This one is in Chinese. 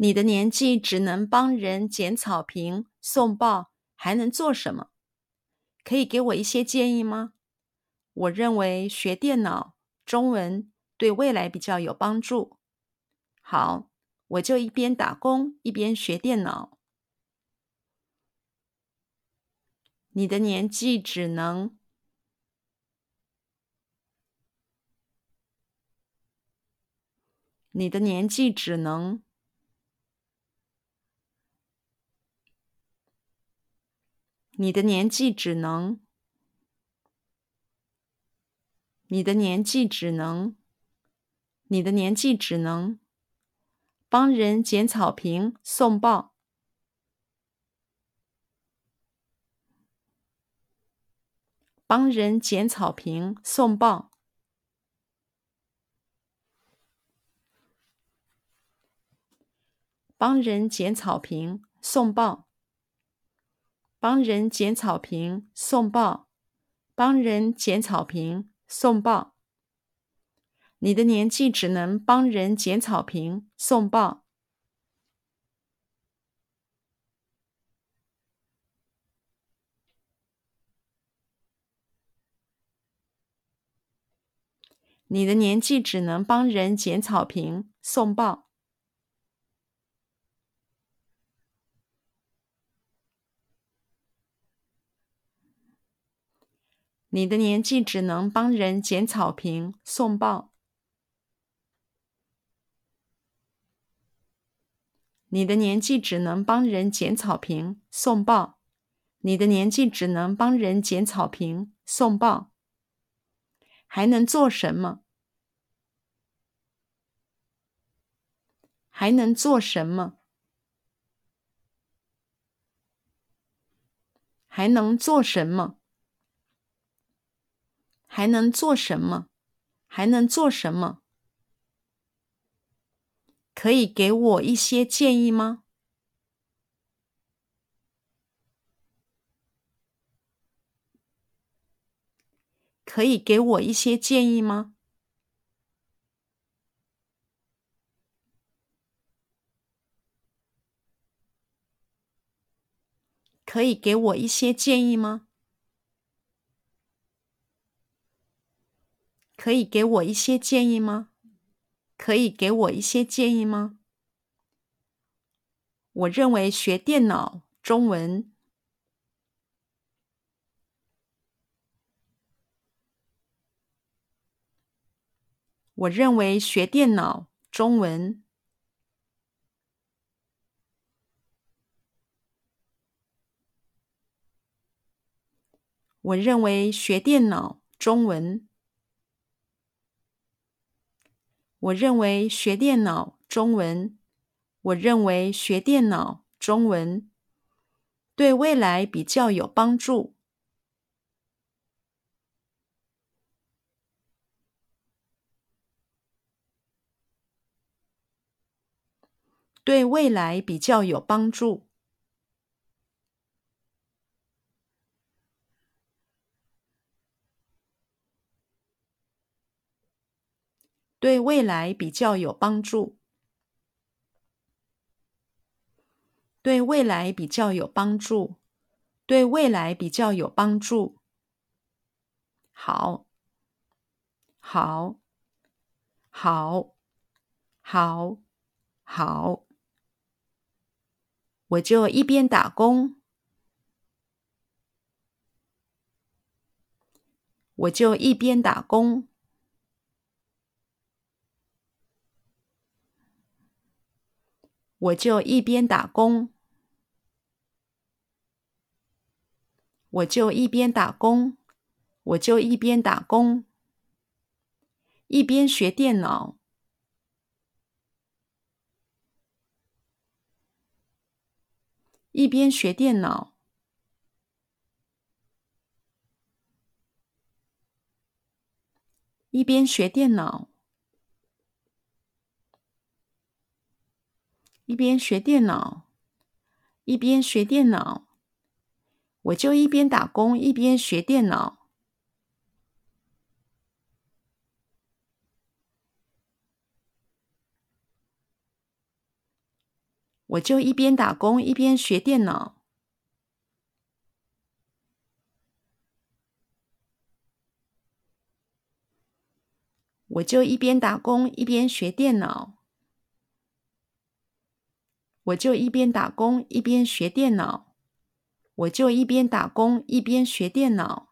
你的年纪只能帮人捡草坪、送报，还能做什么？可以给我一些建议吗？我认为学电脑、中文对未来比较有帮助。好，我就一边打工一边学电脑。你的年纪只能，你的年纪只能。你的年纪只能，你的年纪只能，你的年纪只能帮人捡草坪、送报，帮人捡草坪、送报，帮人捡草坪、送报。帮人捡草坪送报，帮人捡草坪送报。你的年纪只能帮人捡草坪送报。你的年纪只能帮人捡草坪送报。你的年纪只能帮人捡草坪送报。你的年纪只能帮人捡草坪送报。你的年纪只能帮人捡草坪送报。还能做什么？还能做什么？还能做什么？还能做什么？还能做什么？可以给我一些建议吗？可以给我一些建议吗？可以给我一些建议吗？可以给我一些建议吗？可以给我一些建议吗？我认为学电脑、中文。我认为学电脑、中文。我认为学电脑、中文。我认为学电脑中文，我认为学电脑中文对未来比较有帮助。对未来比较有帮助。对未来比较有帮助。对未来比较有帮助。对未来比较有帮助。好，好，好，好，好。我就一边打工，我就一边打工。我就一边打工，我就一边打工，我就一边打工，一边学电脑，一边学电脑，一边学电脑。一边学电脑，一边学电脑，我就一边打工一边学电脑。我就一边打工一边学电脑。我就一边打工一边学电脑。我就一边打工一边学电脑。我就一边打工一边学电脑。